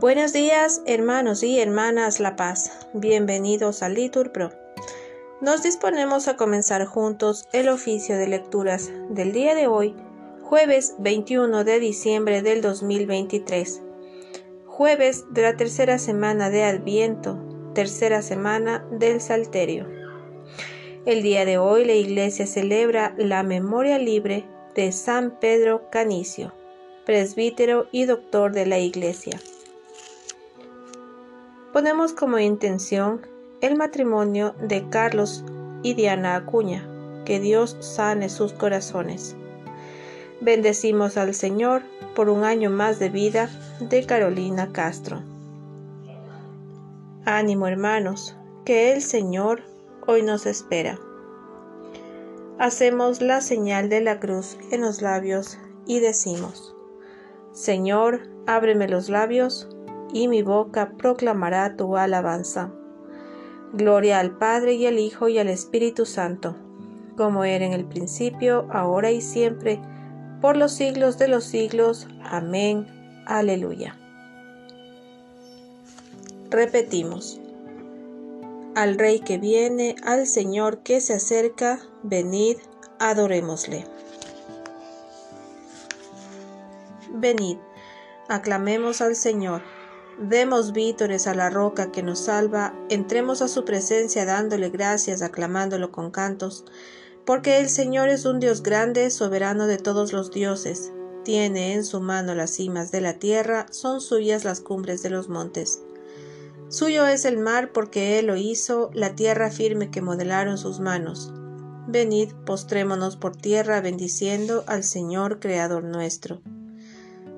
Buenos días, hermanos y hermanas La Paz. Bienvenidos a Litur Pro. Nos disponemos a comenzar juntos el oficio de lecturas del día de hoy, jueves 21 de diciembre del 2023. Jueves de la tercera semana de Adviento, tercera semana del Salterio. El día de hoy la Iglesia celebra la memoria libre de San Pedro Canicio, presbítero y doctor de la Iglesia ponemos como intención el matrimonio de Carlos y Diana Acuña, que Dios sane sus corazones. Bendecimos al Señor por un año más de vida de Carolina Castro. Ánimo hermanos, que el Señor hoy nos espera. Hacemos la señal de la cruz en los labios y decimos, Señor, ábreme los labios y mi boca proclamará tu alabanza. Gloria al Padre y al Hijo y al Espíritu Santo, como era en el principio, ahora y siempre, por los siglos de los siglos. Amén. Aleluya. Repetimos. Al Rey que viene, al Señor que se acerca, venid, adorémosle. Venid, aclamemos al Señor Demos vítores a la roca que nos salva, entremos a su presencia dándole gracias, aclamándolo con cantos, porque el Señor es un Dios grande, soberano de todos los dioses. Tiene en su mano las cimas de la tierra, son suyas las cumbres de los montes. Suyo es el mar porque Él lo hizo, la tierra firme que modelaron sus manos. Venid, postrémonos por tierra bendiciendo al Señor Creador nuestro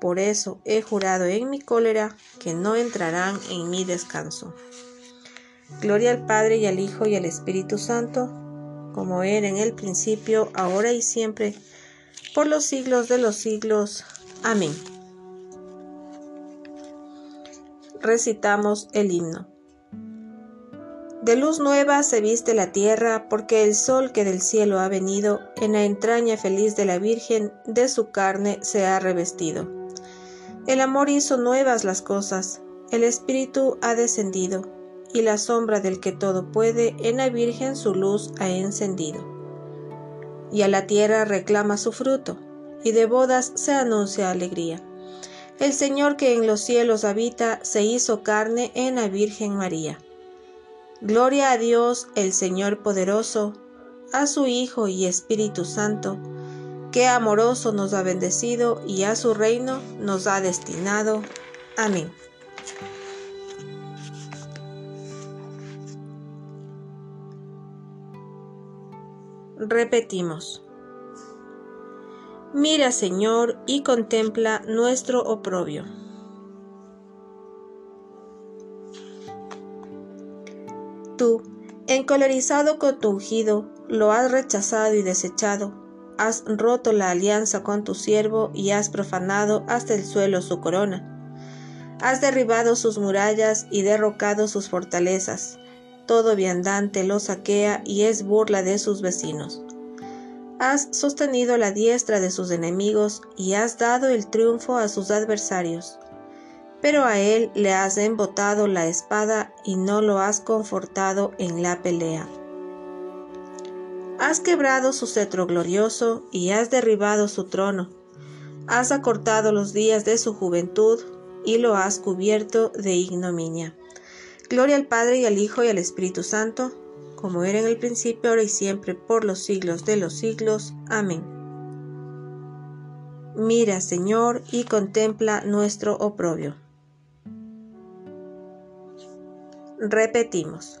por eso he jurado en mi cólera que no entrarán en mi descanso. Gloria al Padre y al Hijo y al Espíritu Santo, como era en el principio, ahora y siempre, por los siglos de los siglos. Amén. Recitamos el himno. De luz nueva se viste la tierra, porque el sol que del cielo ha venido, en la entraña feliz de la Virgen, de su carne se ha revestido. El amor hizo nuevas las cosas, el Espíritu ha descendido, y la sombra del que todo puede en la Virgen su luz ha encendido. Y a la tierra reclama su fruto, y de bodas se anuncia alegría. El Señor que en los cielos habita se hizo carne en la Virgen María. Gloria a Dios, el Señor poderoso, a su Hijo y Espíritu Santo, que amoroso nos ha bendecido y a su reino nos ha destinado. Amén. Repetimos. Mira, Señor, y contempla nuestro oprobio. Tú, encolerizado con tu ungido, lo has rechazado y desechado has roto la alianza con tu siervo y has profanado hasta el suelo su corona. Has derribado sus murallas y derrocado sus fortalezas. Todo viandante lo saquea y es burla de sus vecinos. Has sostenido la diestra de sus enemigos y has dado el triunfo a sus adversarios. Pero a él le has embotado la espada y no lo has confortado en la pelea. Has quebrado su cetro glorioso y has derribado su trono. Has acortado los días de su juventud y lo has cubierto de ignominia. Gloria al Padre y al Hijo y al Espíritu Santo, como era en el principio, ahora y siempre, por los siglos de los siglos. Amén. Mira, Señor, y contempla nuestro oprobio. Repetimos.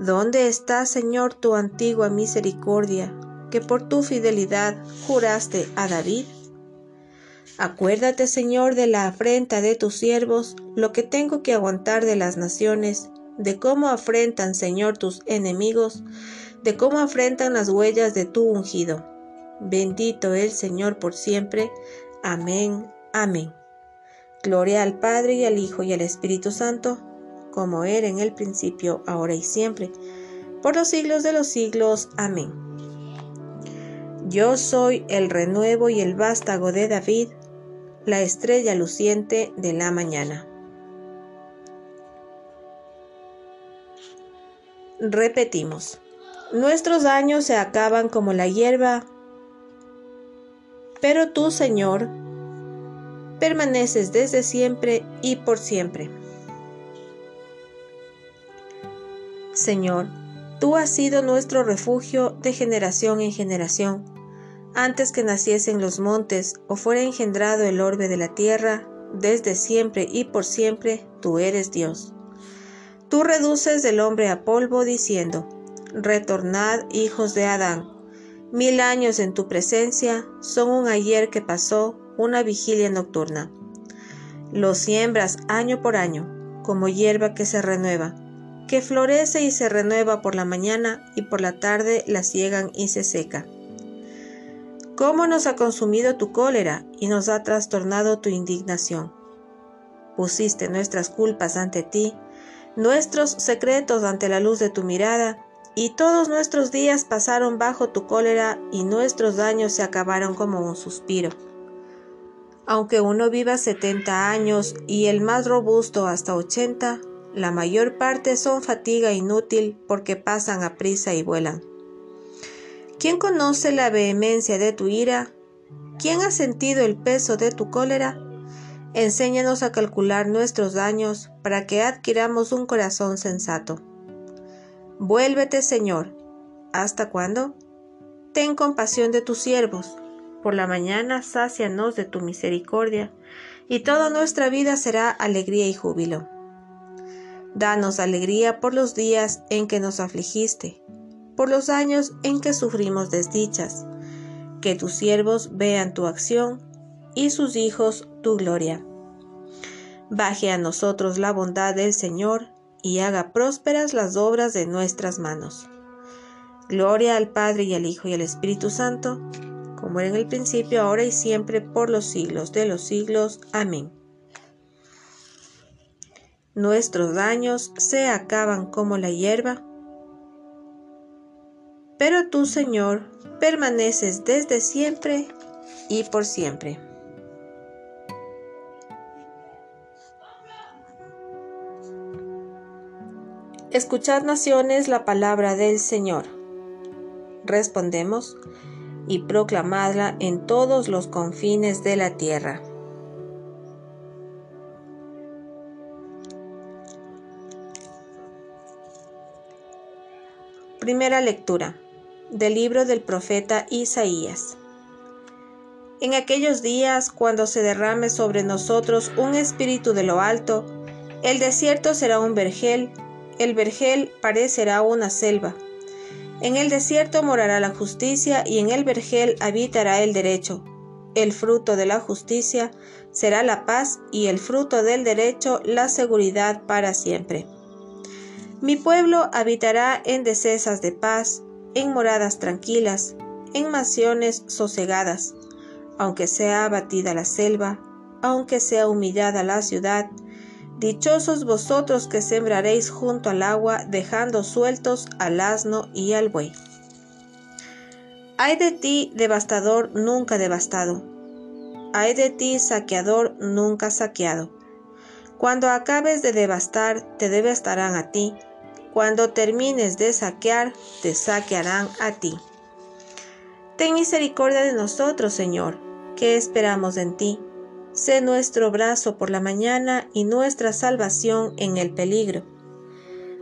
¿Dónde está, Señor, tu antigua misericordia, que por tu fidelidad juraste a David? Acuérdate, Señor, de la afrenta de tus siervos, lo que tengo que aguantar de las naciones, de cómo afrentan, Señor, tus enemigos, de cómo afrentan las huellas de tu ungido. Bendito el Señor por siempre. Amén. Amén. Gloria al Padre y al Hijo y al Espíritu Santo, como era en el principio, ahora y siempre, por los siglos de los siglos. Amén. Yo soy el renuevo y el vástago de David, la estrella luciente de la mañana. Repetimos, nuestros años se acaban como la hierba, pero tú, Señor, permaneces desde siempre y por siempre. Señor, tú has sido nuestro refugio de generación en generación. Antes que naciesen los montes o fuera engendrado el orbe de la tierra, desde siempre y por siempre tú eres Dios. Tú reduces del hombre a polvo diciendo, Retornad, hijos de Adán. Mil años en tu presencia son un ayer que pasó, una vigilia nocturna. Lo siembras año por año, como hierba que se renueva, que florece y se renueva por la mañana y por la tarde la ciegan y se seca. ¿Cómo nos ha consumido tu cólera y nos ha trastornado tu indignación? Pusiste nuestras culpas ante ti, nuestros secretos ante la luz de tu mirada, y todos nuestros días pasaron bajo tu cólera y nuestros daños se acabaron como un suspiro. Aunque uno viva setenta años y el más robusto hasta ochenta, la mayor parte son fatiga inútil porque pasan a prisa y vuelan. ¿Quién conoce la vehemencia de tu ira? ¿Quién ha sentido el peso de tu cólera? Enséñanos a calcular nuestros daños para que adquiramos un corazón sensato. Vuélvete, Señor. ¿Hasta cuándo? Ten compasión de tus siervos. Por la mañana sácianos de tu misericordia, y toda nuestra vida será alegría y júbilo. Danos alegría por los días en que nos afligiste, por los años en que sufrimos desdichas. Que tus siervos vean tu acción y sus hijos tu gloria. Baje a nosotros la bondad del Señor y haga prósperas las obras de nuestras manos. Gloria al Padre y al Hijo y al Espíritu Santo, como era en el principio, ahora y siempre, por los siglos de los siglos. Amén. Nuestros daños se acaban como la hierba, pero tú, Señor, permaneces desde siempre y por siempre. Escuchad naciones la palabra del Señor. Respondemos, y proclamadla en todos los confines de la tierra. Primera lectura del libro del profeta Isaías. En aquellos días, cuando se derrame sobre nosotros un espíritu de lo alto, el desierto será un vergel el vergel parecerá una selva. En el desierto morará la justicia y en el vergel habitará el derecho. El fruto de la justicia será la paz y el fruto del derecho la seguridad para siempre. Mi pueblo habitará en dehesas de paz, en moradas tranquilas, en mansiones sosegadas, aunque sea abatida la selva, aunque sea humillada la ciudad, Dichosos vosotros que sembraréis junto al agua, dejando sueltos al asno y al buey. Ay de ti, devastador nunca devastado. Ay de ti, saqueador nunca saqueado. Cuando acabes de devastar, te devastarán a ti. Cuando termines de saquear, te saquearán a ti. Ten misericordia de nosotros, Señor, que esperamos en ti Sé nuestro brazo por la mañana y nuestra salvación en el peligro.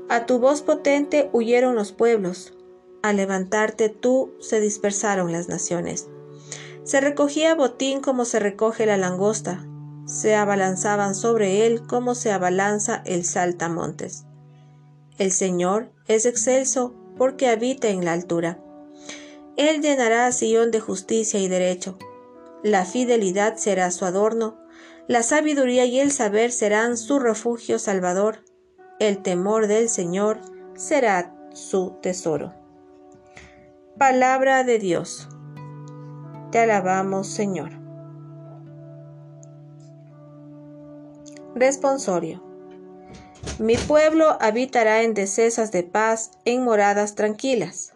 A tu voz potente huyeron los pueblos, al levantarte tú se dispersaron las naciones. Se recogía botín como se recoge la langosta, se abalanzaban sobre él como se abalanza el saltamontes. El Señor es excelso porque habita en la altura. Él llenará a Sion de justicia y derecho. La fidelidad será su adorno, la sabiduría y el saber serán su refugio salvador. El temor del Señor será su tesoro. Palabra de Dios. Te alabamos, Señor. Responsorio. Mi pueblo habitará en decesas de paz, en moradas tranquilas.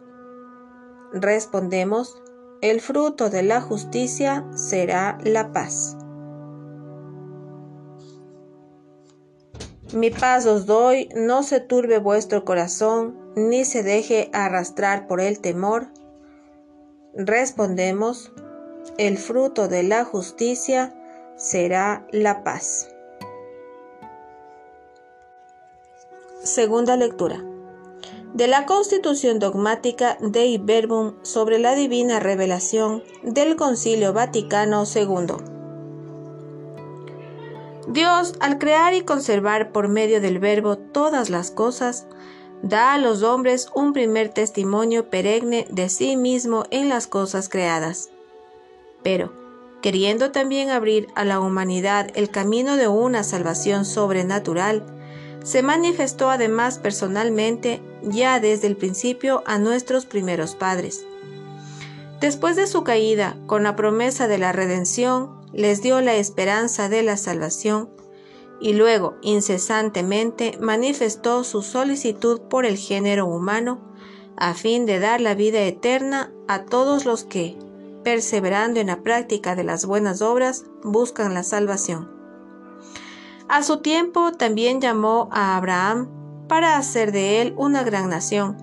Respondemos, el fruto de la justicia será la paz. Mi paz os doy, no se turbe vuestro corazón, ni se deje arrastrar por el temor. Respondemos, el fruto de la justicia será la paz. Segunda lectura. De la Constitución dogmática Dei Verbum sobre la divina revelación del Concilio Vaticano II. Dios, al crear y conservar por medio del Verbo todas las cosas, da a los hombres un primer testimonio perenne de sí mismo en las cosas creadas. Pero, queriendo también abrir a la humanidad el camino de una salvación sobrenatural, se manifestó además personalmente ya desde el principio a nuestros primeros padres. Después de su caída, con la promesa de la redención, les dio la esperanza de la salvación y luego incesantemente manifestó su solicitud por el género humano a fin de dar la vida eterna a todos los que, perseverando en la práctica de las buenas obras, buscan la salvación. A su tiempo también llamó a Abraham para hacer de él una gran nación.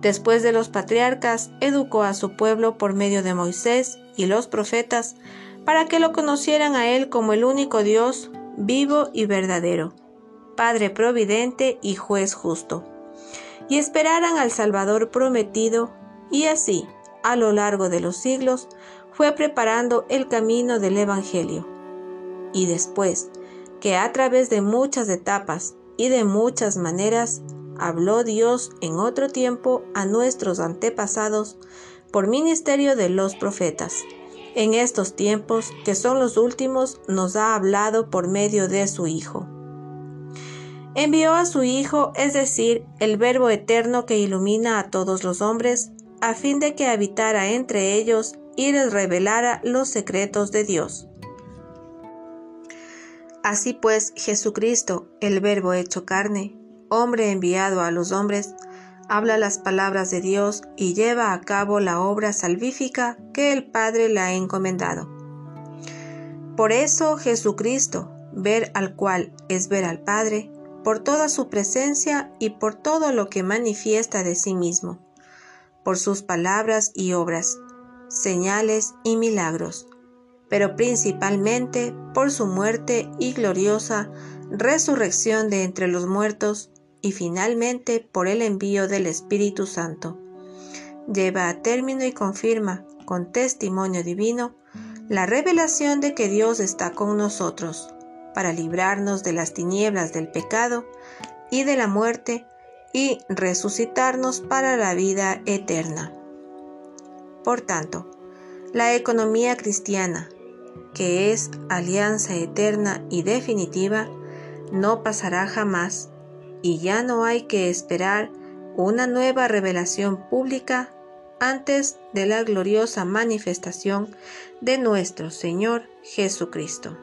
Después de los patriarcas, educó a su pueblo por medio de Moisés y los profetas, para que lo conocieran a él como el único Dios, vivo y verdadero, Padre providente y juez justo, y esperaran al Salvador prometido, y así, a lo largo de los siglos, fue preparando el camino del Evangelio. Y después, que a través de muchas etapas y de muchas maneras habló Dios en otro tiempo a nuestros antepasados por ministerio de los profetas. En estos tiempos, que son los últimos, nos ha hablado por medio de su Hijo. Envió a su Hijo, es decir, el Verbo eterno que ilumina a todos los hombres, a fin de que habitara entre ellos y les revelara los secretos de Dios. Así pues, Jesucristo, el Verbo hecho carne, hombre enviado a los hombres, habla las palabras de Dios y lleva a cabo la obra salvífica que el Padre le ha encomendado. Por eso Jesucristo, ver al cual es ver al Padre, por toda su presencia y por todo lo que manifiesta de sí mismo, por sus palabras y obras, señales y milagros, pero principalmente por su muerte y gloriosa resurrección de entre los muertos y finalmente por el envío del Espíritu Santo. Lleva a término y confirma, con testimonio divino, la revelación de que Dios está con nosotros, para librarnos de las tinieblas del pecado y de la muerte, y resucitarnos para la vida eterna. Por tanto, la economía cristiana, que es alianza eterna y definitiva, no pasará jamás y ya no hay que esperar una nueva revelación pública antes de la gloriosa manifestación de nuestro Señor Jesucristo.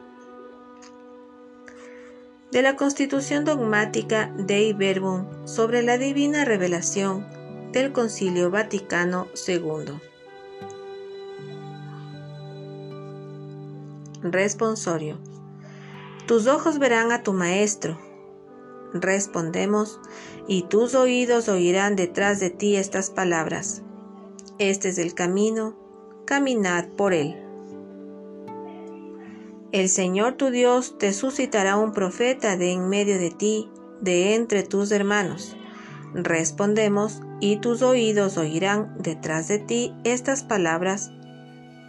De la Constitución dogmática Dei Verbum sobre la divina revelación del Concilio Vaticano II. Responsorio. Tus ojos verán a tu Maestro. Respondemos, y tus oídos oirán detrás de ti estas palabras. Este es el camino, caminad por él. El Señor tu Dios te suscitará un profeta de en medio de ti, de entre tus hermanos. Respondemos, y tus oídos oirán detrás de ti estas palabras.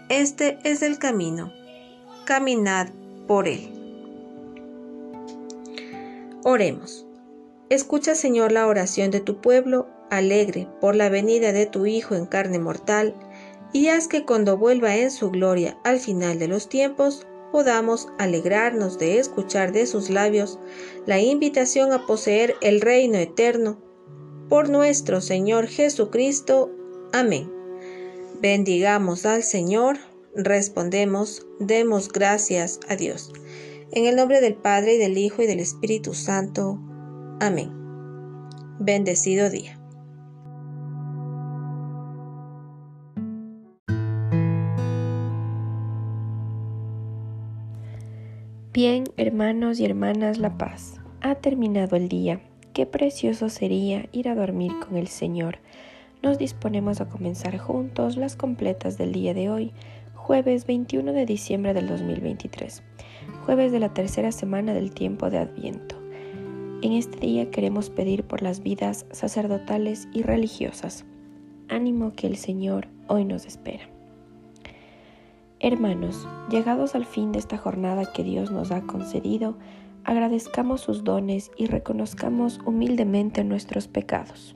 Este es el camino, caminad por él. Oremos. Escucha, Señor, la oración de tu pueblo, alegre por la venida de tu Hijo en carne mortal, y haz que cuando vuelva en su gloria al final de los tiempos, podamos alegrarnos de escuchar de sus labios la invitación a poseer el reino eterno. Por nuestro Señor Jesucristo. Amén. Bendigamos al Señor, respondemos, demos gracias a Dios. En el nombre del Padre y del Hijo y del Espíritu Santo. Amén. Bendecido día. Bien, hermanos y hermanas La Paz, ha terminado el día. Qué precioso sería ir a dormir con el Señor. Nos disponemos a comenzar juntos las completas del día de hoy, jueves 21 de diciembre del 2023, jueves de la tercera semana del tiempo de Adviento. En este día queremos pedir por las vidas sacerdotales y religiosas. Ánimo que el Señor hoy nos espera. Hermanos, llegados al fin de esta jornada que Dios nos ha concedido, agradezcamos sus dones y reconozcamos humildemente nuestros pecados.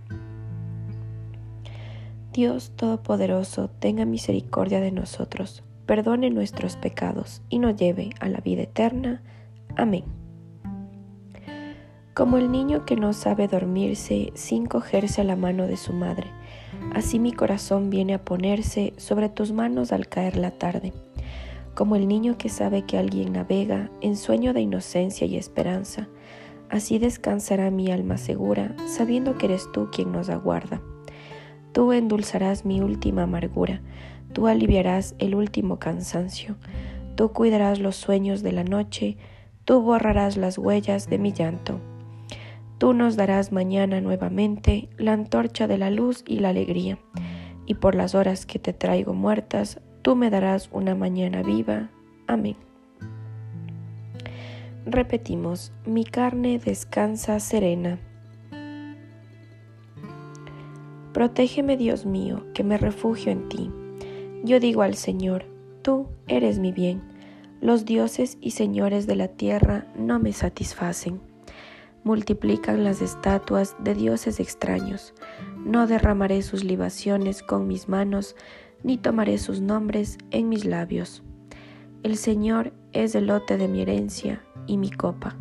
Dios Todopoderoso tenga misericordia de nosotros, perdone nuestros pecados y nos lleve a la vida eterna. Amén. Como el niño que no sabe dormirse sin cogerse a la mano de su madre, Así mi corazón viene a ponerse sobre tus manos al caer la tarde, como el niño que sabe que alguien navega en sueño de inocencia y esperanza. Así descansará mi alma segura, sabiendo que eres tú quien nos aguarda. Tú endulzarás mi última amargura, tú aliviarás el último cansancio, tú cuidarás los sueños de la noche, tú borrarás las huellas de mi llanto. Tú nos darás mañana nuevamente la antorcha de la luz y la alegría, y por las horas que te traigo muertas, tú me darás una mañana viva. Amén. Repetimos, mi carne descansa serena. Protégeme, Dios mío, que me refugio en ti. Yo digo al Señor, tú eres mi bien. Los dioses y señores de la tierra no me satisfacen multiplican las estatuas de dioses extraños. No derramaré sus libaciones con mis manos, ni tomaré sus nombres en mis labios. El Señor es el lote de mi herencia y mi copa.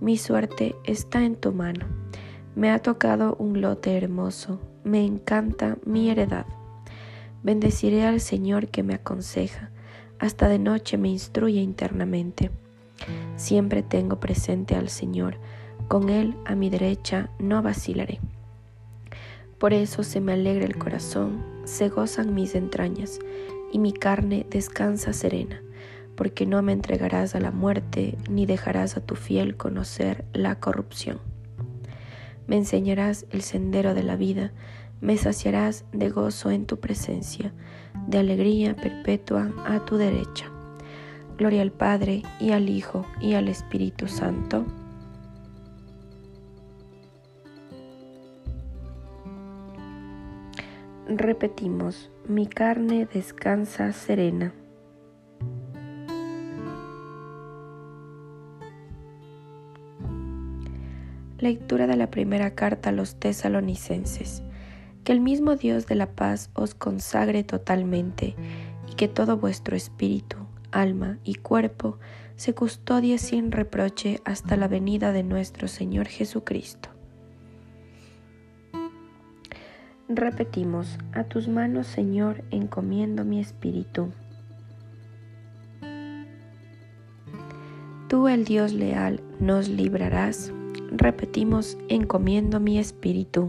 Mi suerte está en tu mano. Me ha tocado un lote hermoso, me encanta mi heredad. Bendeciré al Señor que me aconseja, hasta de noche me instruye internamente. Siempre tengo presente al Señor, con Él a mi derecha no vacilaré. Por eso se me alegra el corazón, se gozan mis entrañas, y mi carne descansa serena, porque no me entregarás a la muerte, ni dejarás a tu fiel conocer la corrupción. Me enseñarás el sendero de la vida, me saciarás de gozo en tu presencia, de alegría perpetua a tu derecha. Gloria al Padre, y al Hijo, y al Espíritu Santo Repetimos, mi carne descansa serena. Lectura de la primera carta a los tesalonicenses. Que el mismo Dios de la paz os consagre totalmente y que todo vuestro espíritu, alma y cuerpo se custodie sin reproche hasta la venida de nuestro Señor Jesucristo. Repetimos, a tus manos, Señor, encomiendo mi espíritu. Tú, el Dios leal, nos librarás. repetimos, encomiendo mi espíritu.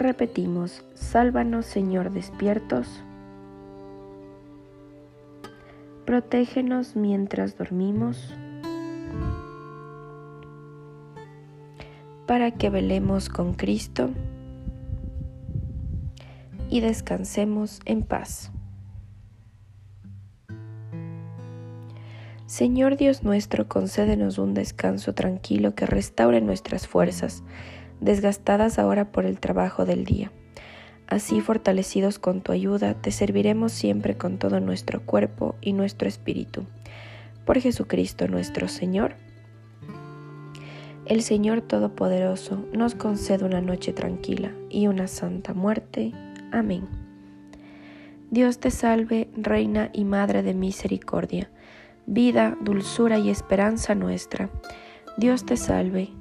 Repetimos, sálvanos Señor despiertos, protégenos mientras dormimos, para que velemos con Cristo y descansemos en paz. Señor Dios nuestro, concédenos un descanso tranquilo que restaure nuestras fuerzas desgastadas ahora por el trabajo del día. Así, fortalecidos con tu ayuda, te serviremos siempre con todo nuestro cuerpo y nuestro espíritu. Por Jesucristo nuestro Señor. El Señor Todopoderoso nos concede una noche tranquila y una santa muerte. Amén. Dios te salve, Reina y Madre de Misericordia, vida, dulzura y esperanza nuestra. Dios te salve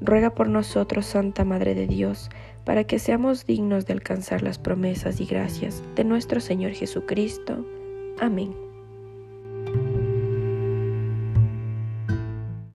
ruega por nosotros, Santa Madre de Dios, para que seamos dignos de alcanzar las promesas y gracias de nuestro Señor Jesucristo. Amén.